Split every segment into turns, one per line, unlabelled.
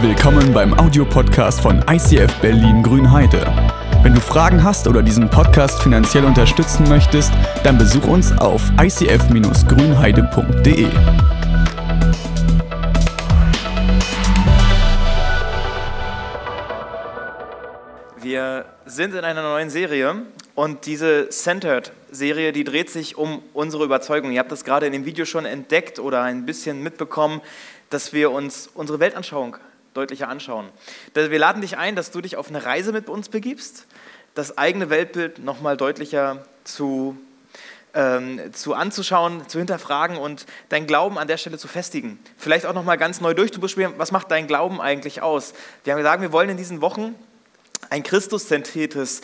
Willkommen beim Audiopodcast von ICF Berlin Grünheide. Wenn du Fragen hast oder diesen Podcast finanziell unterstützen möchtest, dann besuch uns auf icf-grünheide.de.
Wir sind in einer neuen Serie und diese Centered-Serie, die dreht sich um unsere Überzeugung. Ihr habt das gerade in dem Video schon entdeckt oder ein bisschen mitbekommen, dass wir uns unsere Weltanschauung deutlicher anschauen. Wir laden dich ein, dass du dich auf eine Reise mit uns begibst, das eigene Weltbild nochmal deutlicher zu, ähm, zu anzuschauen, zu hinterfragen und dein Glauben an der Stelle zu festigen. Vielleicht auch nochmal ganz neu durchzubespielen, was macht dein Glauben eigentlich aus? Wir haben gesagt, wir wollen in diesen Wochen ein christuszentriertes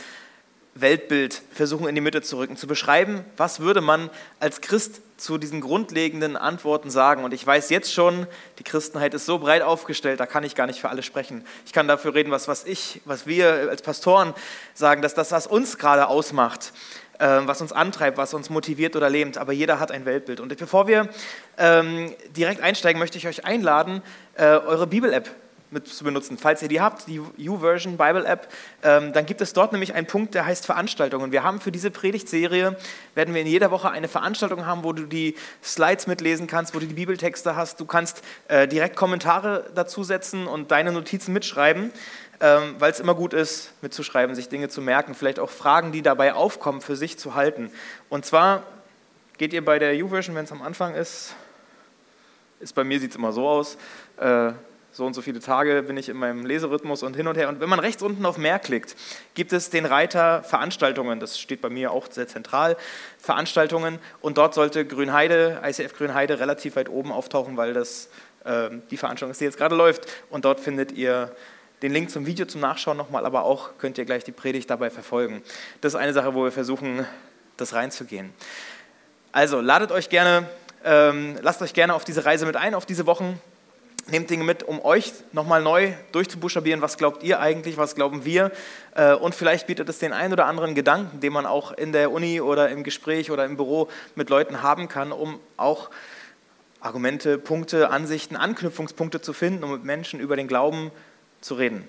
Weltbild versuchen in die Mitte zu rücken, zu beschreiben, was würde man als Christ zu diesen grundlegenden Antworten sagen. Und ich weiß jetzt schon, die Christenheit ist so breit aufgestellt, da kann ich gar nicht für alle sprechen. Ich kann dafür reden, was, was ich, was wir als Pastoren sagen, dass das, was uns gerade ausmacht, äh, was uns antreibt, was uns motiviert oder lähmt. Aber jeder hat ein Weltbild. Und bevor wir ähm, direkt einsteigen, möchte ich euch einladen, äh, eure Bibel-App mit zu benutzen. Falls ihr die habt, die YouVersion Bible App, ähm, dann gibt es dort nämlich einen Punkt, der heißt Veranstaltungen. Wir haben für diese Predigtserie, werden wir in jeder Woche eine Veranstaltung haben, wo du die Slides mitlesen kannst, wo du die Bibeltexte hast. Du kannst äh, direkt Kommentare dazu setzen und deine Notizen mitschreiben, ähm, weil es immer gut ist, mitzuschreiben, sich Dinge zu merken, vielleicht auch Fragen, die dabei aufkommen, für sich zu halten. Und zwar geht ihr bei der YouVersion, wenn es am Anfang ist, ist bei mir sieht es immer so aus, äh, so und so viele Tage bin ich in meinem Leserhythmus und hin und her. Und wenn man rechts unten auf Mehr klickt, gibt es den Reiter Veranstaltungen. Das steht bei mir auch sehr zentral. Veranstaltungen. Und dort sollte Grünheide, ICF Grünheide, relativ weit oben auftauchen, weil das äh, die Veranstaltung ist, die jetzt gerade läuft. Und dort findet ihr den Link zum Video zum Nachschauen nochmal, aber auch könnt ihr gleich die Predigt dabei verfolgen. Das ist eine Sache, wo wir versuchen, das reinzugehen. Also ladet euch gerne, ähm, lasst euch gerne auf diese Reise mit ein, auf diese Wochen nehmt Dinge mit, um euch nochmal neu durchzubuchstabieren, was glaubt ihr eigentlich, was glauben wir. Äh, und vielleicht bietet es den einen oder anderen Gedanken, den man auch in der Uni oder im Gespräch oder im Büro mit Leuten haben kann, um auch Argumente, Punkte, Ansichten, Anknüpfungspunkte zu finden, um mit Menschen über den Glauben zu reden.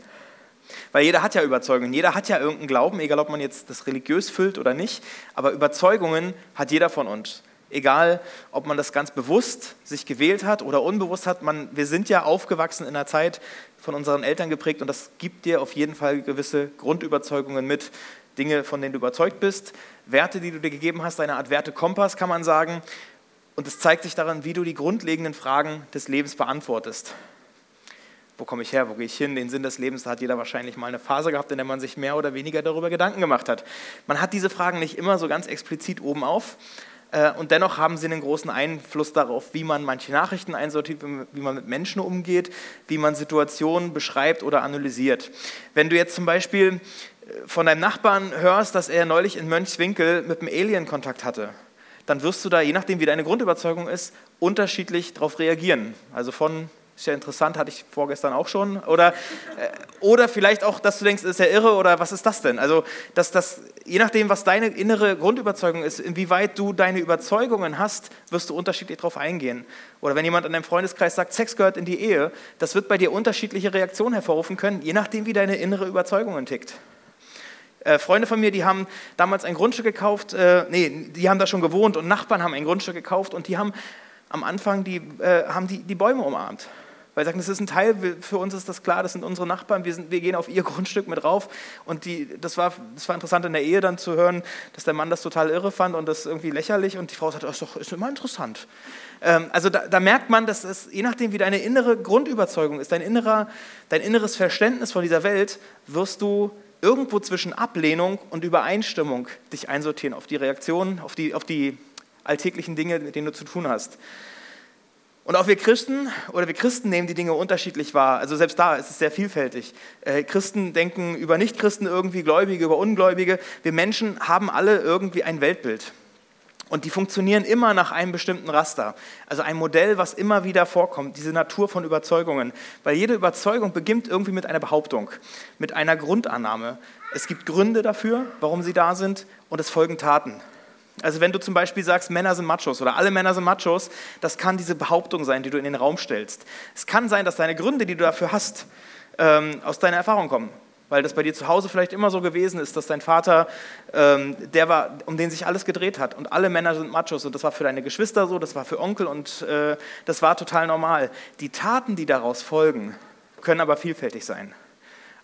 Weil jeder hat ja Überzeugungen, jeder hat ja irgendeinen Glauben, egal ob man jetzt das religiös füllt oder nicht, aber Überzeugungen hat jeder von uns. Egal, ob man das ganz bewusst sich gewählt hat oder unbewusst hat, man, wir sind ja aufgewachsen in einer Zeit von unseren Eltern geprägt und das gibt dir auf jeden Fall gewisse Grundüberzeugungen mit, Dinge, von denen du überzeugt bist, Werte, die du dir gegeben hast, eine Art Wertekompass kann man sagen. Und es zeigt sich daran, wie du die grundlegenden Fragen des Lebens beantwortest. Wo komme ich her? Wo gehe ich hin? Den Sinn des Lebens, da hat jeder wahrscheinlich mal eine Phase gehabt, in der man sich mehr oder weniger darüber Gedanken gemacht hat. Man hat diese Fragen nicht immer so ganz explizit oben auf, und dennoch haben sie einen großen Einfluss darauf, wie man manche Nachrichten einsortiert, wie man mit Menschen umgeht, wie man Situationen beschreibt oder analysiert. Wenn du jetzt zum Beispiel äh, von deinem Nachbarn hörst, dass er neulich in Mönchswinkel mit einem Alien Kontakt hatte, dann wirst du da, je nachdem wie deine Grundüberzeugung ist, unterschiedlich darauf reagieren. Also von ist ja interessant, hatte ich vorgestern auch schon. Oder, äh, oder vielleicht auch, dass du denkst, ist ja irre oder was ist das denn? Also, dass das, je nachdem, was deine innere Grundüberzeugung ist, inwieweit du deine Überzeugungen hast, wirst du unterschiedlich darauf eingehen. Oder wenn jemand in deinem Freundeskreis sagt, Sex gehört in die Ehe, das wird bei dir unterschiedliche Reaktionen hervorrufen können, je nachdem, wie deine innere Überzeugung tickt. Äh, Freunde von mir, die haben damals ein Grundstück gekauft, äh, nee, die haben da schon gewohnt und Nachbarn haben ein Grundstück gekauft und die haben am Anfang die, äh, haben die, die Bäume umarmt. Weil sie sagen, das ist ein Teil, für uns ist das klar, das sind unsere Nachbarn, wir, sind, wir gehen auf ihr Grundstück mit rauf. Und die, das, war, das war interessant in der Ehe dann zu hören, dass der Mann das total irre fand und das irgendwie lächerlich. Und die Frau sagt, das ist doch ist immer interessant. Ähm, also da, da, merkt man, dass es, je nachdem, wie deine innere Grundüberzeugung ist, dein, innerer, dein inneres Verständnis von dieser Welt, wirst du irgendwo zwischen Ablehnung und Übereinstimmung dich einsortieren auf die Reaktionen, auf die, auf die alltäglichen Dinge, mit denen du zu tun hast. Und auch wir Christen oder wir Christen nehmen die Dinge unterschiedlich wahr. Also selbst da ist es sehr vielfältig. Äh, Christen denken über Nichtchristen irgendwie, Gläubige über Ungläubige. Wir Menschen haben alle irgendwie ein Weltbild. Und die funktionieren immer nach einem bestimmten Raster. Also ein Modell, was immer wieder vorkommt, diese Natur von Überzeugungen. Weil jede Überzeugung beginnt irgendwie mit einer Behauptung, mit einer Grundannahme. Es gibt Gründe dafür, warum sie da sind, und es folgen Taten. Also wenn du zum Beispiel sagst, Männer sind Machos oder alle Männer sind Machos, das kann diese Behauptung sein, die du in den Raum stellst. Es kann sein, dass deine Gründe, die du dafür hast, ähm, aus deiner Erfahrung kommen. Weil das bei dir zu Hause vielleicht immer so gewesen ist, dass dein Vater, ähm, der war, um den sich alles gedreht hat. Und alle Männer sind Machos. Und das war für deine Geschwister so, das war für Onkel und äh, das war total normal. Die Taten, die daraus folgen, können aber vielfältig sein.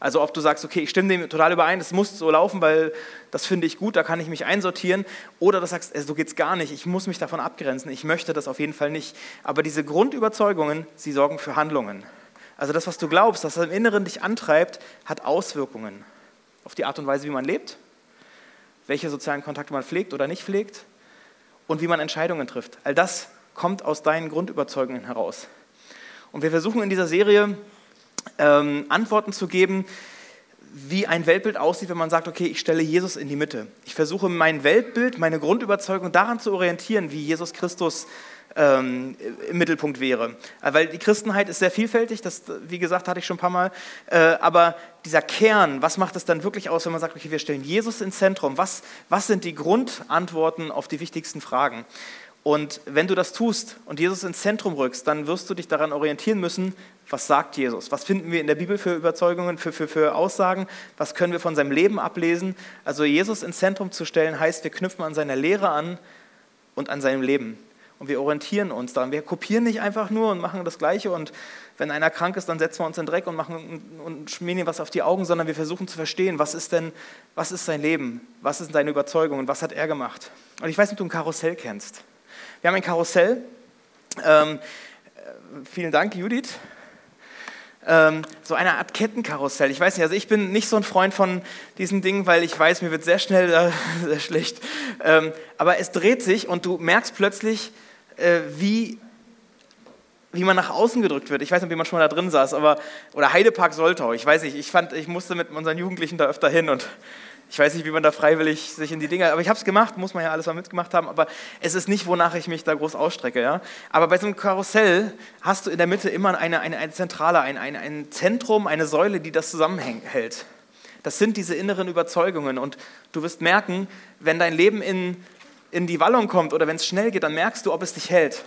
Also ob du sagst, okay, ich stimme dem total überein, das muss so laufen, weil das finde ich gut, da kann ich mich einsortieren. Oder du sagst, so geht es gar nicht, ich muss mich davon abgrenzen, ich möchte das auf jeden Fall nicht. Aber diese Grundüberzeugungen, sie sorgen für Handlungen. Also das, was du glaubst, das im Inneren dich antreibt, hat Auswirkungen auf die Art und Weise, wie man lebt, welche sozialen Kontakte man pflegt oder nicht pflegt und wie man Entscheidungen trifft. All das kommt aus deinen Grundüberzeugungen heraus. Und wir versuchen in dieser Serie ähm, Antworten zu geben, wie ein Weltbild aussieht, wenn man sagt, okay, ich stelle Jesus in die Mitte. Ich versuche mein Weltbild, meine Grundüberzeugung daran zu orientieren, wie Jesus Christus ähm, im Mittelpunkt wäre. Äh, weil die Christenheit ist sehr vielfältig, das, wie gesagt, hatte ich schon ein paar Mal. Äh, aber dieser Kern, was macht es dann wirklich aus, wenn man sagt, okay, wir stellen Jesus ins Zentrum? Was, was sind die Grundantworten auf die wichtigsten Fragen? Und wenn du das tust und Jesus ins Zentrum rückst, dann wirst du dich daran orientieren müssen, was sagt Jesus? Was finden wir in der Bibel für Überzeugungen, für, für, für Aussagen? Was können wir von seinem Leben ablesen? Also Jesus ins Zentrum zu stellen, heißt, wir knüpfen an seiner Lehre an und an seinem Leben und wir orientieren uns daran. Wir kopieren nicht einfach nur und machen das Gleiche und wenn einer krank ist, dann setzen wir uns in den Dreck und, machen, und schmieren ihm was auf die Augen, sondern wir versuchen zu verstehen, was ist denn, was ist sein Leben, was ist seine Überzeugung und was hat er gemacht. Und ich weiß nicht, ob du ein Karussell kennst. Wir haben ein Karussell. Ähm, äh, vielen Dank, Judith. Ähm, so eine Art Kettenkarussell. Ich weiß nicht, also ich bin nicht so ein Freund von diesen Dingen, weil ich weiß, mir wird sehr schnell äh, sehr schlecht. Ähm, aber es dreht sich und du merkst plötzlich, äh, wie, wie man nach außen gedrückt wird. Ich weiß nicht, wie man schon mal da drin saß, aber, oder Heidepark Soltau, ich weiß nicht, ich fand, ich musste mit unseren Jugendlichen da öfter hin und ich weiß nicht, wie man da freiwillig sich in die Dinge, aber ich habe es gemacht, muss man ja alles mal mitgemacht haben, aber es ist nicht, wonach ich mich da groß ausstrecke. Ja? Aber bei so einem Karussell hast du in der Mitte immer eine, eine, eine Zentrale, ein, ein, ein Zentrum, eine Säule, die das zusammenhält. Das sind diese inneren Überzeugungen und du wirst merken, wenn dein Leben in in die Wallung kommt oder wenn es schnell geht, dann merkst du, ob es dich hält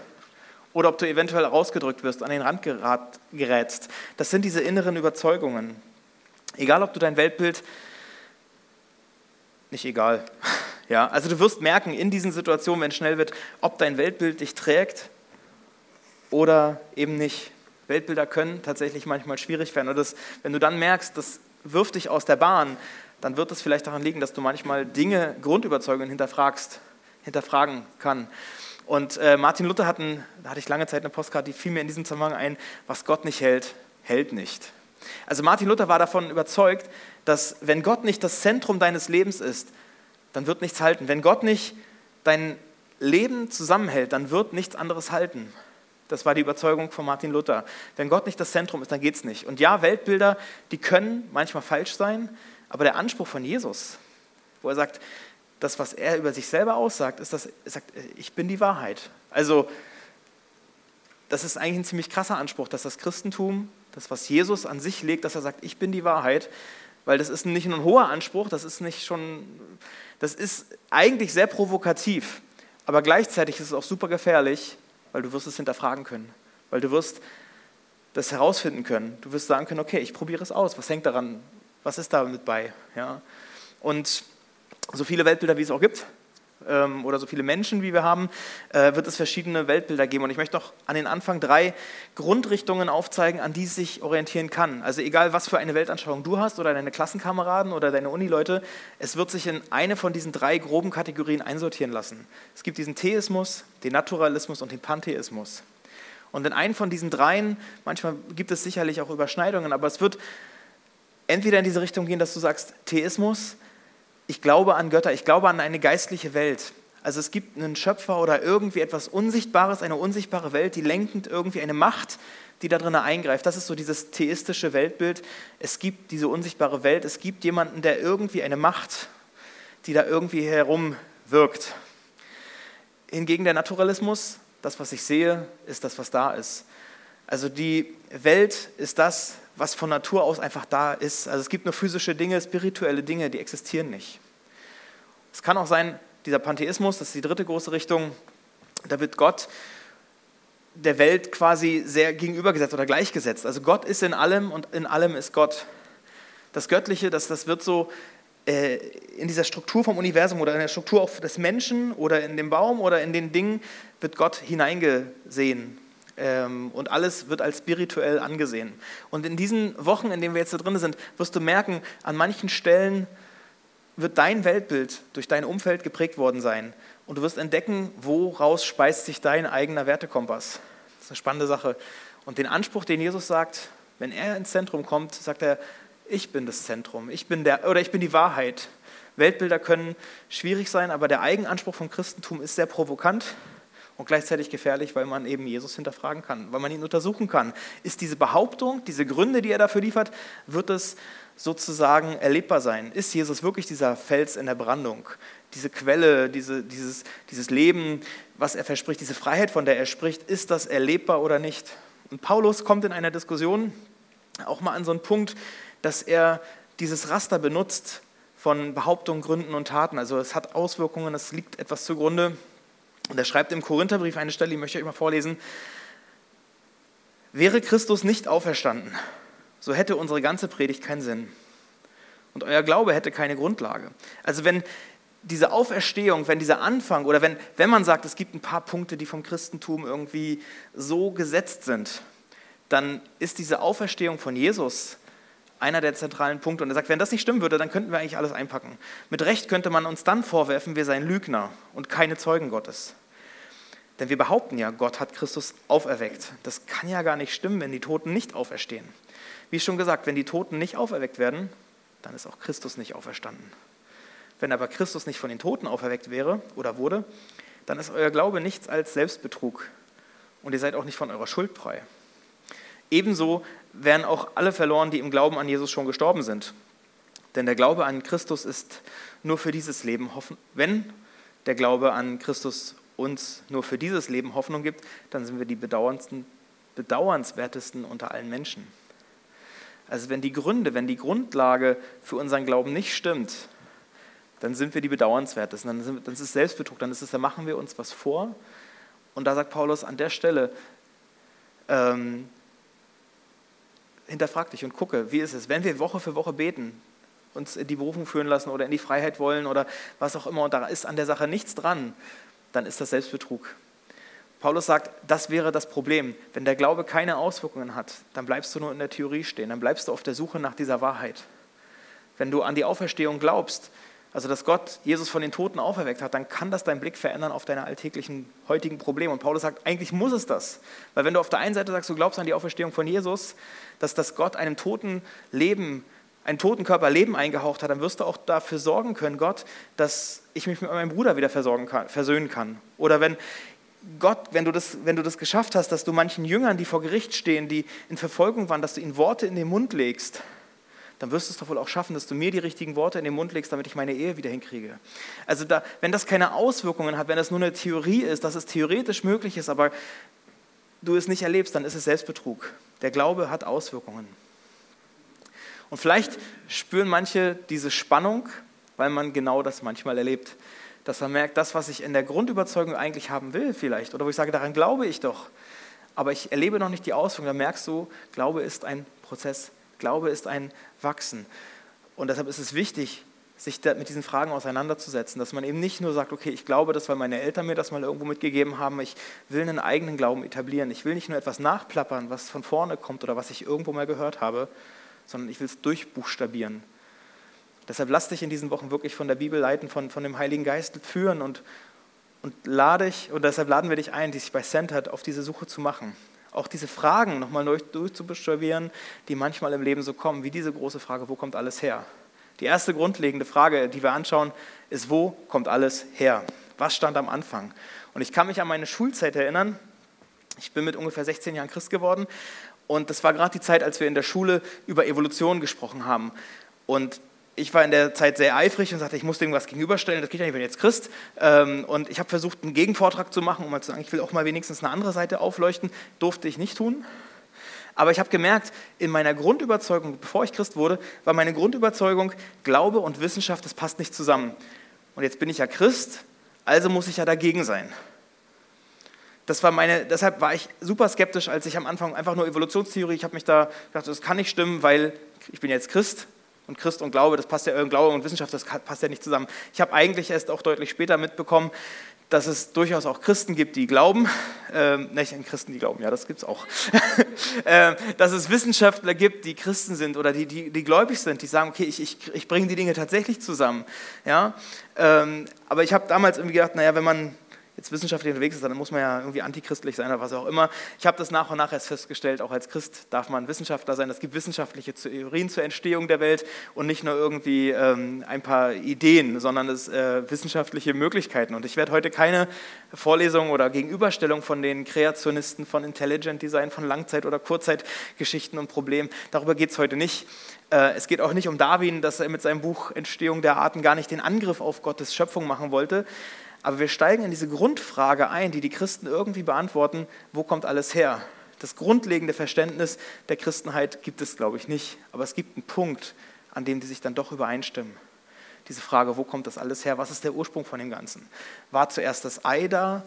oder ob du eventuell rausgedrückt wirst, an den Rand gerätst. Das sind diese inneren Überzeugungen. Egal, ob du dein Weltbild, nicht egal. Ja, also du wirst merken in diesen Situationen, wenn es schnell wird, ob dein Weltbild dich trägt oder eben nicht. Weltbilder können tatsächlich manchmal schwierig werden. Und das, wenn du dann merkst, das wirft dich aus der Bahn, dann wird es vielleicht daran liegen, dass du manchmal Dinge, Grundüberzeugungen hinterfragst hinterfragen kann. Und äh, Martin Luther hat, ein, da hatte ich lange Zeit eine Postkarte, die fiel mir in diesem Zusammenhang ein, was Gott nicht hält, hält nicht. Also Martin Luther war davon überzeugt, dass wenn Gott nicht das Zentrum deines Lebens ist, dann wird nichts halten. Wenn Gott nicht dein Leben zusammenhält, dann wird nichts anderes halten. Das war die Überzeugung von Martin Luther. Wenn Gott nicht das Zentrum ist, dann geht es nicht. Und ja, Weltbilder, die können manchmal falsch sein, aber der Anspruch von Jesus, wo er sagt, das, was er über sich selber aussagt, ist, dass er sagt, ich bin die Wahrheit. Also das ist eigentlich ein ziemlich krasser Anspruch, dass das Christentum, das, was Jesus an sich legt, dass er sagt, ich bin die Wahrheit, weil das ist nicht nur ein hoher Anspruch, das ist nicht schon, das ist eigentlich sehr provokativ, aber gleichzeitig ist es auch super gefährlich, weil du wirst es hinterfragen können, weil du wirst das herausfinden können. Du wirst sagen können, okay, ich probiere es aus, was hängt daran, was ist da mit bei? Ja? Und so viele Weltbilder, wie es auch gibt, ähm, oder so viele Menschen, wie wir haben, äh, wird es verschiedene Weltbilder geben. Und ich möchte noch an den Anfang drei Grundrichtungen aufzeigen, an die es sich orientieren kann. Also egal, was für eine Weltanschauung du hast oder deine Klassenkameraden oder deine Unileute, es wird sich in eine von diesen drei groben Kategorien einsortieren lassen. Es gibt diesen Theismus, den Naturalismus und den Pantheismus. Und in einen von diesen dreien, manchmal gibt es sicherlich auch Überschneidungen, aber es wird entweder in diese Richtung gehen, dass du sagst, Theismus, ich glaube an Götter, ich glaube an eine geistliche Welt. Also es gibt einen Schöpfer oder irgendwie etwas Unsichtbares, eine unsichtbare Welt, die lenkend irgendwie eine Macht, die da drin eingreift. Das ist so dieses theistische Weltbild. Es gibt diese unsichtbare Welt, es gibt jemanden, der irgendwie eine Macht, die da irgendwie herum wirkt. Hingegen der Naturalismus, das, was ich sehe, ist das, was da ist. Also die Welt ist das, was von Natur aus einfach da ist. Also es gibt nur physische Dinge, spirituelle Dinge, die existieren nicht. Es kann auch sein, dieser Pantheismus, das ist die dritte große Richtung, da wird Gott der Welt quasi sehr gegenübergesetzt oder gleichgesetzt. Also Gott ist in allem und in allem ist Gott. Das Göttliche, das, das wird so äh, in dieser Struktur vom Universum oder in der Struktur auch des Menschen oder in dem Baum oder in den Dingen wird Gott hineingesehen. Ähm, und alles wird als spirituell angesehen. Und in diesen Wochen, in denen wir jetzt da drin sind, wirst du merken, an manchen Stellen wird dein Weltbild durch dein Umfeld geprägt worden sein. Und du wirst entdecken, woraus speist sich dein eigener Wertekompass. Das ist eine spannende Sache. Und den Anspruch, den Jesus sagt, wenn er ins Zentrum kommt, sagt er, ich bin das Zentrum, ich bin der, oder ich bin die Wahrheit. Weltbilder können schwierig sein, aber der Eigenanspruch vom Christentum ist sehr provokant und gleichzeitig gefährlich, weil man eben Jesus hinterfragen kann, weil man ihn untersuchen kann. Ist diese Behauptung, diese Gründe, die er dafür liefert, wird es sozusagen erlebbar sein? Ist Jesus wirklich dieser Fels in der Brandung, diese Quelle, diese, dieses, dieses Leben, was er verspricht, diese Freiheit, von der er spricht, ist das erlebbar oder nicht? Und Paulus kommt in einer Diskussion auch mal an so einen Punkt, dass er dieses Raster benutzt von Behauptungen, Gründen und Taten. Also es hat Auswirkungen, es liegt etwas zugrunde. Und er schreibt im Korintherbrief eine Stelle, die möchte ich euch mal vorlesen. Wäre Christus nicht auferstanden, so hätte unsere ganze Predigt keinen Sinn. Und euer Glaube hätte keine Grundlage. Also wenn diese Auferstehung, wenn dieser Anfang oder wenn, wenn man sagt, es gibt ein paar Punkte, die vom Christentum irgendwie so gesetzt sind, dann ist diese Auferstehung von Jesus einer der zentralen Punkte. Und er sagt, wenn das nicht stimmen würde, dann könnten wir eigentlich alles einpacken. Mit Recht könnte man uns dann vorwerfen, wir seien Lügner und keine Zeugen Gottes. Denn wir behaupten ja, Gott hat Christus auferweckt. Das kann ja gar nicht stimmen, wenn die Toten nicht auferstehen. Wie schon gesagt, wenn die Toten nicht auferweckt werden, dann ist auch Christus nicht auferstanden. Wenn aber Christus nicht von den Toten auferweckt wäre oder wurde, dann ist euer Glaube nichts als Selbstbetrug und ihr seid auch nicht von eurer Schuld frei. Ebenso wären auch alle verloren, die im Glauben an Jesus schon gestorben sind. Denn der Glaube an Christus ist nur für dieses Leben Hoffnung. Wenn der Glaube an Christus uns nur für dieses Leben Hoffnung gibt, dann sind wir die bedauernswertesten unter allen Menschen. Also wenn die Gründe, wenn die Grundlage für unseren Glauben nicht stimmt, dann sind wir die bedauernswertesten. Dann, sind, dann ist es Selbstbetrug, dann ist es, da machen wir uns was vor. Und da sagt Paulus an der Stelle, ähm, hinterfrag dich und gucke, wie ist es, wenn wir Woche für Woche beten, uns in die Berufung führen lassen oder in die Freiheit wollen oder was auch immer und da ist an der Sache nichts dran, dann ist das Selbstbetrug. Paulus sagt, das wäre das Problem. Wenn der Glaube keine Auswirkungen hat, dann bleibst du nur in der Theorie stehen, dann bleibst du auf der Suche nach dieser Wahrheit. Wenn du an die Auferstehung glaubst, also dass Gott Jesus von den Toten auferweckt hat, dann kann das deinen Blick verändern auf deine alltäglichen heutigen Probleme. Und Paulus sagt, eigentlich muss es das. Weil wenn du auf der einen Seite sagst, du glaubst an die Auferstehung von Jesus, dass das Gott einem toten Leben, einen toten Körper Leben eingehaucht hat, dann wirst du auch dafür sorgen können, Gott, dass ich mich mit meinem Bruder wieder versorgen kann, versöhnen kann. Oder wenn Gott, wenn du, das, wenn du das geschafft hast, dass du manchen Jüngern, die vor Gericht stehen, die in Verfolgung waren, dass du ihnen Worte in den Mund legst, dann wirst du es doch wohl auch schaffen, dass du mir die richtigen Worte in den Mund legst, damit ich meine Ehe wieder hinkriege. Also da, wenn das keine Auswirkungen hat, wenn das nur eine Theorie ist, dass es theoretisch möglich ist, aber du es nicht erlebst, dann ist es Selbstbetrug. Der Glaube hat Auswirkungen. Und vielleicht spüren manche diese Spannung, weil man genau das manchmal erlebt. Dass man merkt, das, was ich in der Grundüberzeugung eigentlich haben will, vielleicht, oder wo ich sage, daran glaube ich doch, aber ich erlebe noch nicht die Auswirkungen, dann merkst du, Glaube ist ein Prozess Glaube ist ein Wachsen. Und deshalb ist es wichtig, sich mit diesen Fragen auseinanderzusetzen, dass man eben nicht nur sagt, okay, ich glaube das, weil meine Eltern mir das mal irgendwo mitgegeben haben, ich will einen eigenen Glauben etablieren. Ich will nicht nur etwas nachplappern, was von vorne kommt oder was ich irgendwo mal gehört habe, sondern ich will es durchbuchstabieren. Deshalb lass dich in diesen Wochen wirklich von der Bibel leiten, von, von dem Heiligen Geist führen und, und lade dich, und deshalb laden wir dich ein, dich bei Centered auf diese Suche zu machen auch diese Fragen nochmal durch, durchzubuchstabieren, die manchmal im Leben so kommen, wie diese große Frage, wo kommt alles her? Die erste grundlegende Frage, die wir anschauen, ist, wo kommt alles her? Was stand am Anfang? Und ich kann mich an meine Schulzeit erinnern. Ich bin mit ungefähr 16 Jahren Christ geworden und das war gerade die Zeit, als wir in der Schule über Evolution gesprochen haben. Und ich war in der Zeit sehr eifrig und sagte, ich muss irgendwas gegenüberstellen, das geht ja nicht, wenn jetzt Christ. Ähm, und ich habe versucht, einen Gegenvortrag zu machen, um mal zu sagen, ich will auch mal wenigstens eine andere Seite aufleuchten. Durfte ich nicht tun. Aber ich habe gemerkt, in meiner Grundüberzeugung, bevor ich Christ wurde, war meine Grundüberzeugung, Glaube und Wissenschaft, das passt nicht zusammen. Und jetzt bin ich ja Christ Also muss ich ja dagegen sein. Das war meine, deshalb war ich super skeptisch, als ich am Anfang einfach nur Evolutionstheorie, ich habe mich da gedacht, das kann nicht stimmen, weil ich bin jetzt Christ und Christ und Glaube, das passt ja, äh, Glaube und Wissenschaft, das passt ja nicht zusammen. Ich habe eigentlich erst auch deutlich später mitbekommen, dass es durchaus auch Christen gibt, die glauben, äh, nicht Christen, die glauben, ja, das gibt es auch, äh, dass es Wissenschaftler gibt, die Christen sind oder die, die, die gläubig sind, die sagen, okay, ich, ich, ich bringe die Dinge tatsächlich zusammen. Ja? Ähm, aber ich habe damals irgendwie gedacht, naja, wenn man jetzt wissenschaftlich unterwegs ist, dann muss man ja irgendwie antichristlich sein oder was auch immer. Ich habe das nach und nach erst festgestellt, auch als Christ darf man Wissenschaftler sein. Es gibt wissenschaftliche Theorien zur Entstehung der Welt und nicht nur irgendwie ähm, ein paar Ideen, sondern es äh, wissenschaftliche Möglichkeiten. Und ich werde heute keine Vorlesung oder Gegenüberstellung von den Kreationisten von Intelligent Design, von Langzeit- oder Kurzzeitgeschichten und Problemen, darüber geht es heute nicht. Äh, es geht auch nicht um Darwin, dass er mit seinem Buch Entstehung der Arten gar nicht den Angriff auf Gottes Schöpfung machen wollte, aber wir steigen in diese Grundfrage ein, die die Christen irgendwie beantworten, wo kommt alles her? Das grundlegende Verständnis der Christenheit gibt es, glaube ich, nicht. Aber es gibt einen Punkt, an dem die sich dann doch übereinstimmen. Diese Frage, wo kommt das alles her? Was ist der Ursprung von dem Ganzen? War zuerst das Ei da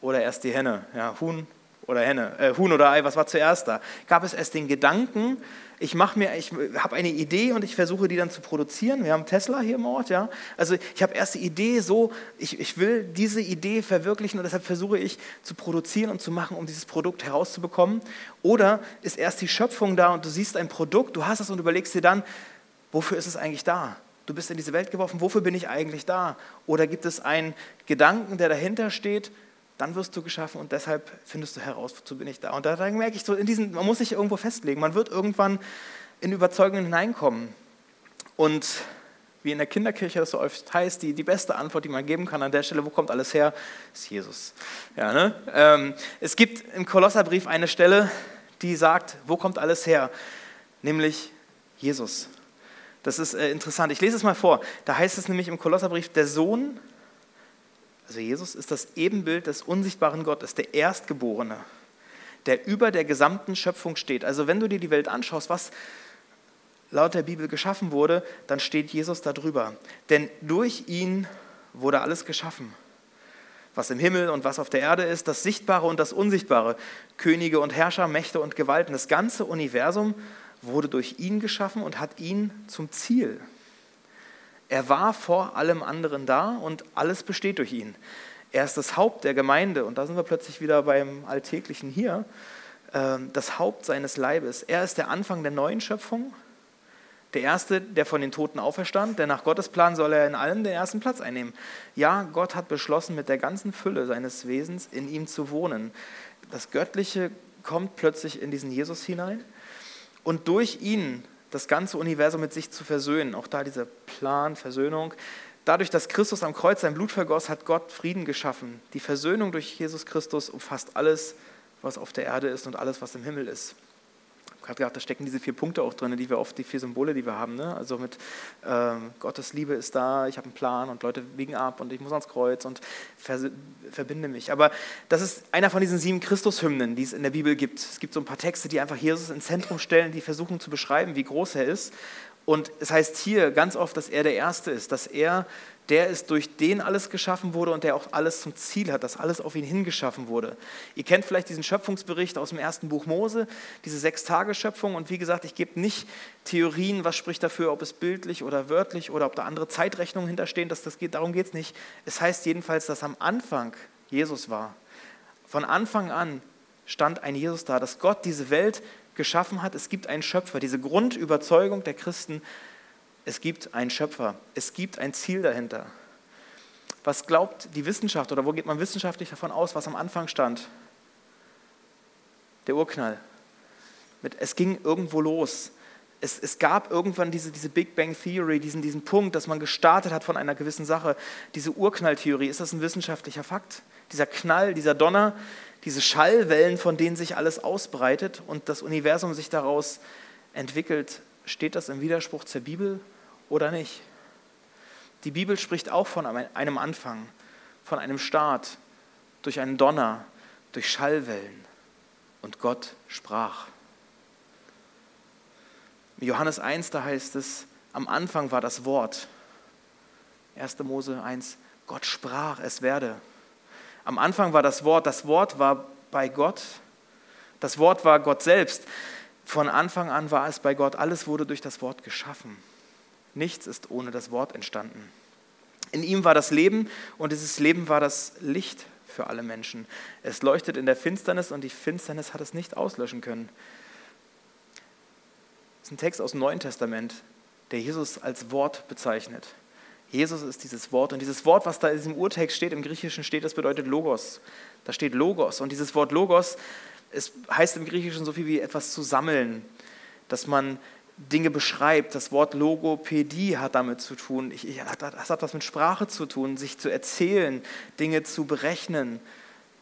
oder erst die Henne? Ja, Huhn oder Henne, äh, Huhn oder Ei, was war zuerst da? Gab es erst den Gedanken, ich mache mir, ich habe eine Idee und ich versuche die dann zu produzieren. Wir haben Tesla hier im Ort, ja. Also ich habe erst die Idee so, ich, ich will diese Idee verwirklichen und deshalb versuche ich zu produzieren und zu machen, um dieses Produkt herauszubekommen. Oder ist erst die Schöpfung da und du siehst ein Produkt, du hast es und überlegst dir dann, wofür ist es eigentlich da? Du bist in diese Welt geworfen, wofür bin ich eigentlich da? Oder gibt es einen Gedanken, der dahinter steht, dann wirst du geschaffen und deshalb findest du heraus, wozu bin ich da. Und da merke ich so, in diesen, man muss sich irgendwo festlegen, man wird irgendwann in Überzeugungen hineinkommen. Und wie in der Kinderkirche das so oft heißt, die, die beste Antwort, die man geben kann an der Stelle, wo kommt alles her, ist Jesus. Ja, ne? ähm, es gibt im Kolosserbrief eine Stelle, die sagt, wo kommt alles her? Nämlich Jesus. Das ist äh, interessant. Ich lese es mal vor. Da heißt es nämlich im Kolosserbrief, der Sohn also Jesus ist das Ebenbild des unsichtbaren Gottes, der Erstgeborene, der über der gesamten Schöpfung steht. Also wenn du dir die Welt anschaust, was laut der Bibel geschaffen wurde, dann steht Jesus da drüber. Denn durch ihn wurde alles geschaffen. Was im Himmel und was auf der Erde ist, das Sichtbare und das Unsichtbare, Könige und Herrscher, Mächte und Gewalten. Das ganze Universum wurde durch ihn geschaffen und hat ihn zum Ziel. Er war vor allem anderen da und alles besteht durch ihn. Er ist das Haupt der Gemeinde und da sind wir plötzlich wieder beim Alltäglichen hier. Ähm, das Haupt seines Leibes. Er ist der Anfang der neuen Schöpfung, der Erste, der von den Toten auferstand, denn nach Gottes Plan soll er in allem den ersten Platz einnehmen. Ja, Gott hat beschlossen, mit der ganzen Fülle seines Wesens in ihm zu wohnen. Das Göttliche kommt plötzlich in diesen Jesus hinein und durch ihn das ganze Universum mit sich zu versöhnen. Auch da dieser Plan, Versöhnung. Dadurch, dass Christus am Kreuz sein Blut vergoss, hat Gott Frieden geschaffen. Die Versöhnung durch Jesus Christus umfasst alles, was auf der Erde ist und alles, was im Himmel ist gerade gedacht, da stecken diese vier Punkte auch drin, die wir oft, die vier Symbole, die wir haben. Ne? Also mit äh, Gottes Liebe ist da, ich habe einen Plan und Leute wiegen ab und ich muss ans Kreuz und vers verbinde mich. Aber das ist einer von diesen sieben Christus-Hymnen, die es in der Bibel gibt. Es gibt so ein paar Texte, die einfach Jesus ins Zentrum stellen, die versuchen zu beschreiben, wie groß er ist. Und es heißt hier ganz oft, dass er der Erste ist, dass er der ist, durch den alles geschaffen wurde und der auch alles zum Ziel hat, dass alles auf ihn hingeschaffen wurde. Ihr kennt vielleicht diesen Schöpfungsbericht aus dem ersten Buch Mose, diese Sechs-Tage-Schöpfung. Und wie gesagt, ich gebe nicht Theorien, was spricht dafür, ob es bildlich oder wörtlich oder ob da andere Zeitrechnungen hinterstehen. Das, das geht, darum geht es nicht. Es heißt jedenfalls, dass am Anfang Jesus war. Von Anfang an stand ein Jesus da, dass Gott diese Welt geschaffen hat. Es gibt einen Schöpfer. Diese Grundüberzeugung der Christen es gibt einen Schöpfer, es gibt ein Ziel dahinter. Was glaubt die Wissenschaft oder wo geht man wissenschaftlich davon aus, was am Anfang stand? Der Urknall. Mit, es ging irgendwo los. Es, es, gab irgendwann diese, diese Big Bang Theory, diesen, diesen Punkt, dass man gestartet hat von einer gewissen Sache. Diese Urknalltheorie, ist das ein wissenschaftlicher Fakt? Dieser Knall, dieser Donner, diese Schallwellen, von denen sich alles ausbreitet und das Universum sich daraus entwickelt, steht das im Widerspruch zur Bibel oder nicht? Die Bibel spricht auch von einem Anfang, von einem Start, durch einen Donner, durch Schallwellen. Und Gott sprach. In Johannes 1, da heißt es, am Anfang war das Wort. 1. Mose 1, Gott sprach, es werde. Am Anfang war das Wort, das Wort war bei Gott, das Wort war Gott selbst. Von Anfang an war es bei Gott, alles wurde durch das Wort geschaffen. Nichts ist ohne das Wort entstanden. In ihm war das Leben und dieses Leben war das Licht für alle Menschen. Es leuchtet in der Finsternis und die Finsternis hat es nicht auslöschen können. Das ist ein Text aus dem Neuen Testament, der Jesus als Wort bezeichnet. Jesus ist dieses Wort und dieses Wort, was da in diesem Urtext steht, im Griechischen steht, das bedeutet Logos. Da steht Logos und dieses Wort Logos es heißt im Griechischen so viel wie etwas zu sammeln, dass man Dinge beschreibt. Das Wort Logopädie hat damit zu tun. Ich, ich, das hat was mit Sprache zu tun, sich zu erzählen, Dinge zu berechnen.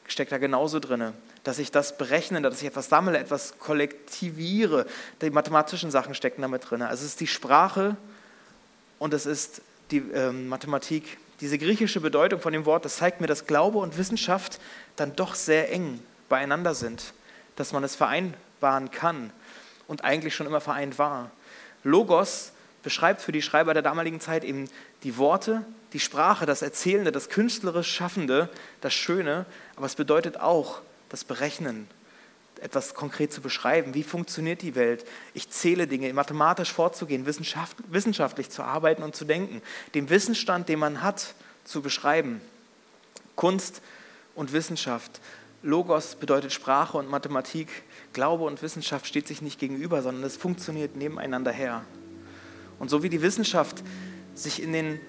Steckt da genauso drin. Dass ich das berechne, dass ich etwas sammle, etwas kollektiviere. Die mathematischen Sachen stecken damit drin. Also es ist die Sprache und es ist die ähm, Mathematik. Diese griechische Bedeutung von dem Wort, das zeigt mir, dass Glaube und Wissenschaft dann doch sehr eng beieinander sind dass man es vereinbaren kann und eigentlich schon immer vereint war. Logos beschreibt für die Schreiber der damaligen Zeit eben die Worte, die Sprache, das Erzählende, das künstlerisch Schaffende, das Schöne, aber es bedeutet auch das Berechnen, etwas konkret zu beschreiben. Wie funktioniert die Welt? Ich zähle Dinge, mathematisch vorzugehen, wissenschaftlich zu arbeiten und zu denken, den Wissensstand, den man hat, zu beschreiben. Kunst und Wissenschaft Logos bedeutet Sprache und Mathematik. Glaube und Wissenschaft steht sich nicht gegenüber, sondern es funktioniert nebeneinander her. Und so wie die Wissenschaft sich in den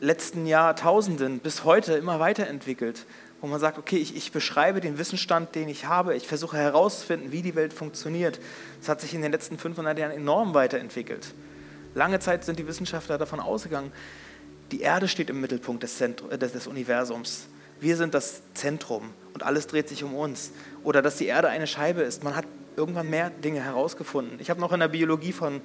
letzten Jahrtausenden bis heute immer weiterentwickelt, wo man sagt, okay, ich, ich beschreibe den Wissensstand, den ich habe, ich versuche herauszufinden, wie die Welt funktioniert. Es hat sich in den letzten 500 Jahren enorm weiterentwickelt. Lange Zeit sind die Wissenschaftler davon ausgegangen, die Erde steht im Mittelpunkt des, Zentrum, äh, des Universums. Wir sind das Zentrum und alles dreht sich um uns. Oder dass die Erde eine Scheibe ist. Man hat irgendwann mehr Dinge herausgefunden. Ich habe noch in der Biologie von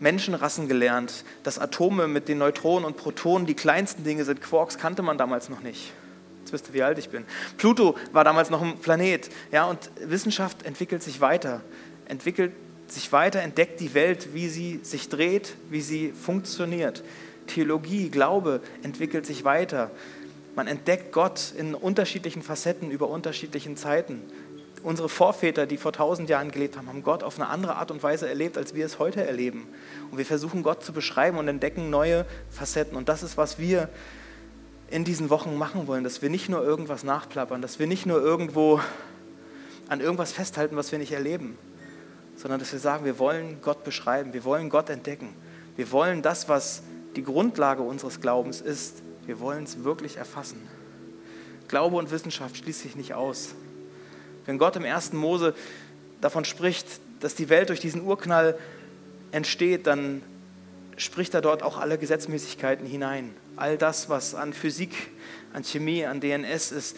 Menschenrassen gelernt, dass Atome mit den Neutronen und Protonen die kleinsten Dinge sind. Quarks kannte man damals noch nicht. Jetzt wisst ihr, wie alt ich bin. Pluto war damals noch ein Planet. Ja, und Wissenschaft entwickelt sich weiter. Entwickelt sich weiter, entdeckt die Welt, wie sie sich dreht, wie sie funktioniert. Theologie, Glaube entwickelt sich weiter. Man entdeckt Gott in unterschiedlichen Facetten über unterschiedlichen Zeiten. Unsere Vorväter, die vor tausend Jahren gelebt haben, haben Gott auf eine andere Art und Weise erlebt, als wir es heute erleben. Und wir versuchen Gott zu beschreiben und entdecken neue Facetten. Und das ist, was wir in diesen Wochen machen wollen, dass wir nicht nur irgendwas nachplappern, dass wir nicht nur irgendwo an irgendwas festhalten, was wir nicht erleben, sondern dass wir sagen, wir wollen Gott beschreiben, wir wollen Gott entdecken. Wir wollen das, was die Grundlage unseres Glaubens ist, wir wollen es wirklich erfassen. Glaube und Wissenschaft schließt sich nicht aus. Wenn Gott im ersten Mose davon spricht, dass die Welt durch diesen Urknall entsteht, dann spricht er dort auch alle Gesetzmäßigkeiten hinein. All das, was an Physik, an Chemie, an DNS ist.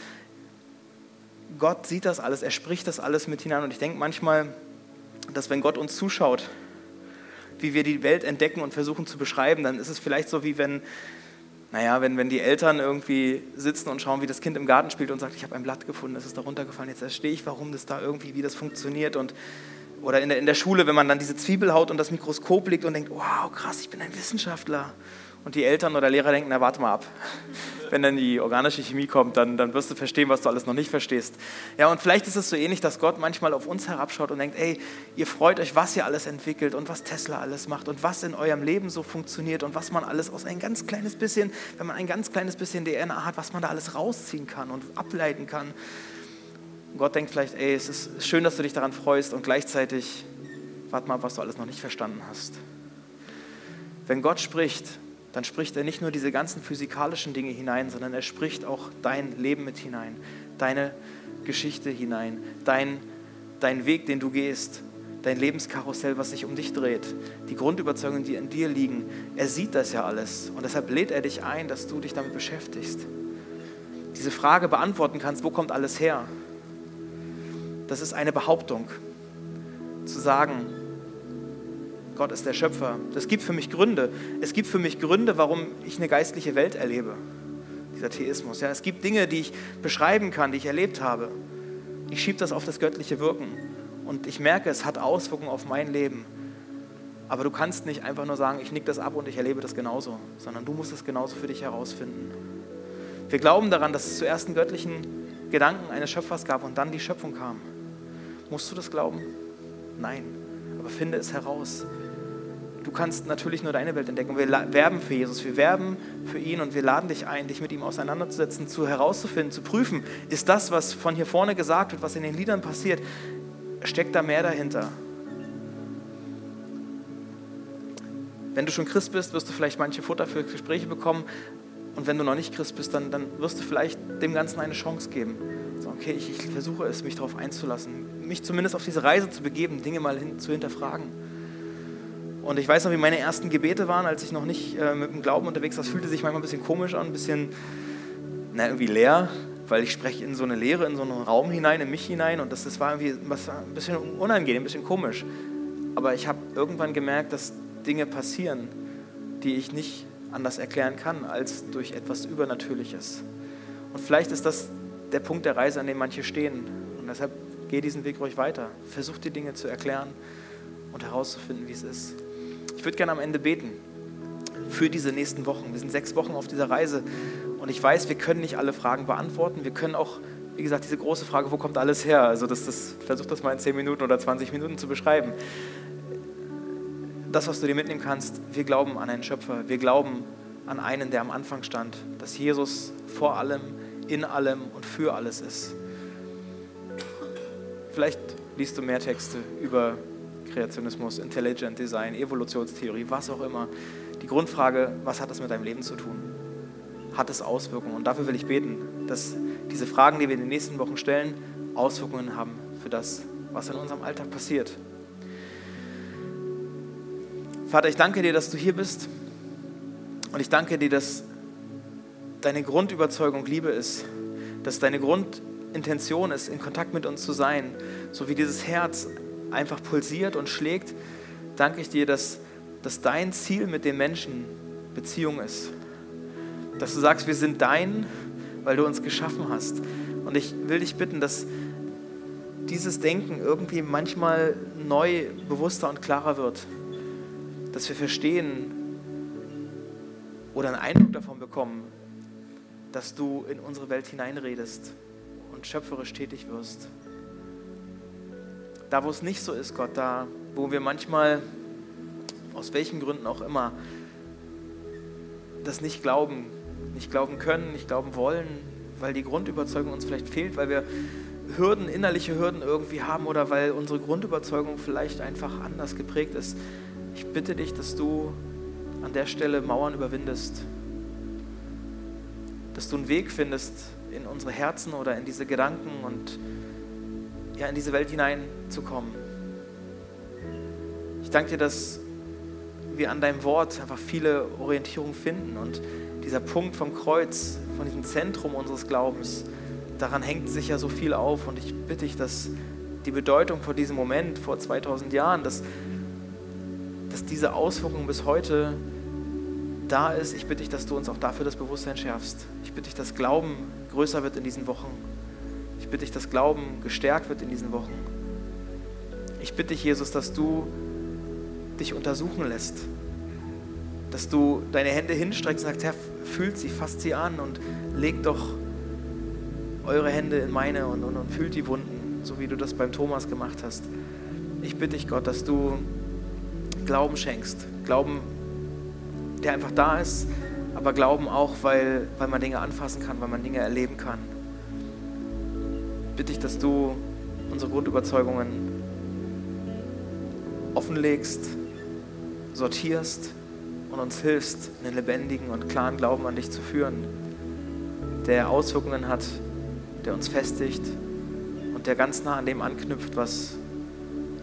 Gott sieht das alles, er spricht das alles mit hinein. Und ich denke manchmal, dass wenn Gott uns zuschaut, wie wir die Welt entdecken und versuchen zu beschreiben, dann ist es vielleicht so, wie wenn naja, wenn, wenn die Eltern irgendwie sitzen und schauen, wie das Kind im Garten spielt und sagt, ich habe ein Blatt gefunden, das ist da runtergefallen, jetzt verstehe ich, warum das da irgendwie, wie das funktioniert und oder in der, in der Schule, wenn man dann diese Zwiebel haut und das Mikroskop liegt und denkt, wow, krass, ich bin ein Wissenschaftler. Und die Eltern oder Lehrer denken, na warte mal ab. Wenn dann die organische Chemie kommt, dann, dann wirst du verstehen, was du alles noch nicht verstehst. Ja, und vielleicht ist es so ähnlich, dass Gott manchmal auf uns herabschaut und denkt, ey, ihr freut euch, was ihr alles entwickelt und was Tesla alles macht und was in eurem Leben so funktioniert und was man alles aus ein ganz kleines bisschen, wenn man ein ganz kleines bisschen DNA hat, was man da alles rausziehen kann und ableiten kann. Und Gott denkt vielleicht, ey, es ist schön, dass du dich daran freust und gleichzeitig, warte mal, was du alles noch nicht verstanden hast. Wenn Gott spricht, dann spricht er nicht nur diese ganzen physikalischen Dinge hinein, sondern er spricht auch dein Leben mit hinein, deine Geschichte hinein, dein, dein Weg, den du gehst, dein Lebenskarussell, was sich um dich dreht, die Grundüberzeugungen, die in dir liegen. Er sieht das ja alles und deshalb lädt er dich ein, dass du dich damit beschäftigst. Diese Frage beantworten kannst, wo kommt alles her? Das ist eine Behauptung. Zu sagen, Gott ist der Schöpfer. Das gibt für mich Gründe. Es gibt für mich Gründe, warum ich eine geistliche Welt erlebe. Dieser Theismus. Ja, es gibt Dinge, die ich beschreiben kann, die ich erlebt habe. Ich schiebe das auf das göttliche Wirken. Und ich merke, es hat Auswirkungen auf mein Leben. Aber du kannst nicht einfach nur sagen, ich nick das ab und ich erlebe das genauso, sondern du musst es genauso für dich herausfinden. Wir glauben daran, dass es zuerst einen göttlichen Gedanken eines Schöpfers gab und dann die Schöpfung kam. Musst du das glauben? Nein. Aber finde es heraus. Du kannst natürlich nur deine Welt entdecken. Wir werben für Jesus, wir werben für ihn und wir laden dich ein, dich mit ihm auseinanderzusetzen, zu herauszufinden, zu prüfen, ist das, was von hier vorne gesagt wird, was in den Liedern passiert, steckt da mehr dahinter? Wenn du schon Christ bist, wirst du vielleicht manche Futter für Gespräche bekommen. Und wenn du noch nicht Christ bist, dann, dann wirst du vielleicht dem Ganzen eine Chance geben. So, okay, ich, ich versuche es, mich darauf einzulassen, mich zumindest auf diese Reise zu begeben, Dinge mal hin, zu hinterfragen. Und ich weiß noch, wie meine ersten Gebete waren, als ich noch nicht äh, mit dem Glauben unterwegs war. Das fühlte sich manchmal ein bisschen komisch an, ein bisschen na, irgendwie leer, weil ich spreche in so eine Leere, in so einen Raum hinein, in mich hinein. Und das, das war irgendwie was, ein bisschen unangenehm, ein bisschen komisch. Aber ich habe irgendwann gemerkt, dass Dinge passieren, die ich nicht anders erklären kann als durch etwas Übernatürliches. Und vielleicht ist das der Punkt der Reise, an dem manche stehen. Und deshalb geh diesen Weg ruhig weiter. Versuch die Dinge zu erklären und herauszufinden, wie es ist. Ich würde gerne am Ende beten für diese nächsten Wochen. Wir sind sechs Wochen auf dieser Reise und ich weiß, wir können nicht alle Fragen beantworten. Wir können auch, wie gesagt, diese große Frage, wo kommt alles her? Also das, das, versuch das mal in zehn Minuten oder 20 Minuten zu beschreiben. Das, was du dir mitnehmen kannst, wir glauben an einen Schöpfer. Wir glauben an einen, der am Anfang stand, dass Jesus vor allem, in allem und für alles ist. Vielleicht liest du mehr Texte über Kreationismus, Intelligent Design, Evolutionstheorie, was auch immer. Die Grundfrage, was hat das mit deinem Leben zu tun? Hat es Auswirkungen? Und dafür will ich beten, dass diese Fragen, die wir in den nächsten Wochen stellen, Auswirkungen haben für das, was in unserem Alltag passiert. Vater, ich danke dir, dass du hier bist. Und ich danke dir, dass deine Grundüberzeugung Liebe ist, dass deine Grundintention ist, in Kontakt mit uns zu sein, so wie dieses Herz einfach pulsiert und schlägt, danke ich dir, dass, dass dein Ziel mit den Menschen Beziehung ist. Dass du sagst, wir sind dein, weil du uns geschaffen hast. Und ich will dich bitten, dass dieses Denken irgendwie manchmal neu, bewusster und klarer wird. Dass wir verstehen oder einen Eindruck davon bekommen, dass du in unsere Welt hineinredest und schöpferisch tätig wirst. Da, wo es nicht so ist, Gott, da, wo wir manchmal, aus welchen Gründen auch immer, das nicht glauben, nicht glauben können, nicht glauben wollen, weil die Grundüberzeugung uns vielleicht fehlt, weil wir Hürden, innerliche Hürden irgendwie haben oder weil unsere Grundüberzeugung vielleicht einfach anders geprägt ist. Ich bitte dich, dass du an der Stelle Mauern überwindest, dass du einen Weg findest in unsere Herzen oder in diese Gedanken und ja, in diese Welt hineinzukommen. Ich danke dir, dass wir an deinem Wort einfach viele Orientierung finden und dieser Punkt vom Kreuz, von diesem Zentrum unseres Glaubens, daran hängt sich ja so viel auf und ich bitte dich, dass die Bedeutung von diesem Moment vor 2000 Jahren, dass, dass diese Auswirkung bis heute da ist. Ich bitte dich, dass du uns auch dafür das Bewusstsein schärfst. Ich bitte dich, dass Glauben größer wird in diesen Wochen bitte dich, dass Glauben gestärkt wird in diesen Wochen. Ich bitte dich, Jesus, dass du dich untersuchen lässt. Dass du deine Hände hinstreckst und sagst, Herr, fühlt sie, fasst sie an und legt doch eure Hände in meine und, und, und fühlt die Wunden, so wie du das beim Thomas gemacht hast. Ich bitte dich, Gott, dass du Glauben schenkst. Glauben, der einfach da ist, aber Glauben auch, weil, weil man Dinge anfassen kann, weil man Dinge erleben kann bitte ich, dass du unsere Grundüberzeugungen offenlegst, sortierst und uns hilfst, einen lebendigen und klaren Glauben an dich zu führen, der Auswirkungen hat, der uns festigt und der ganz nah an dem anknüpft, was,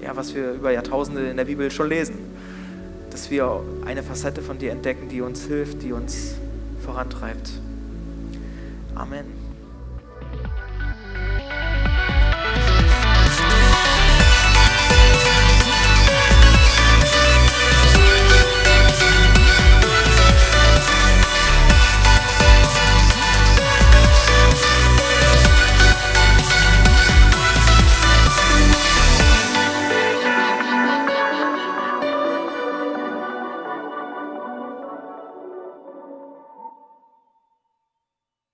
ja, was wir über Jahrtausende in der Bibel schon lesen. Dass wir eine Facette von dir entdecken, die uns hilft, die uns vorantreibt. Amen.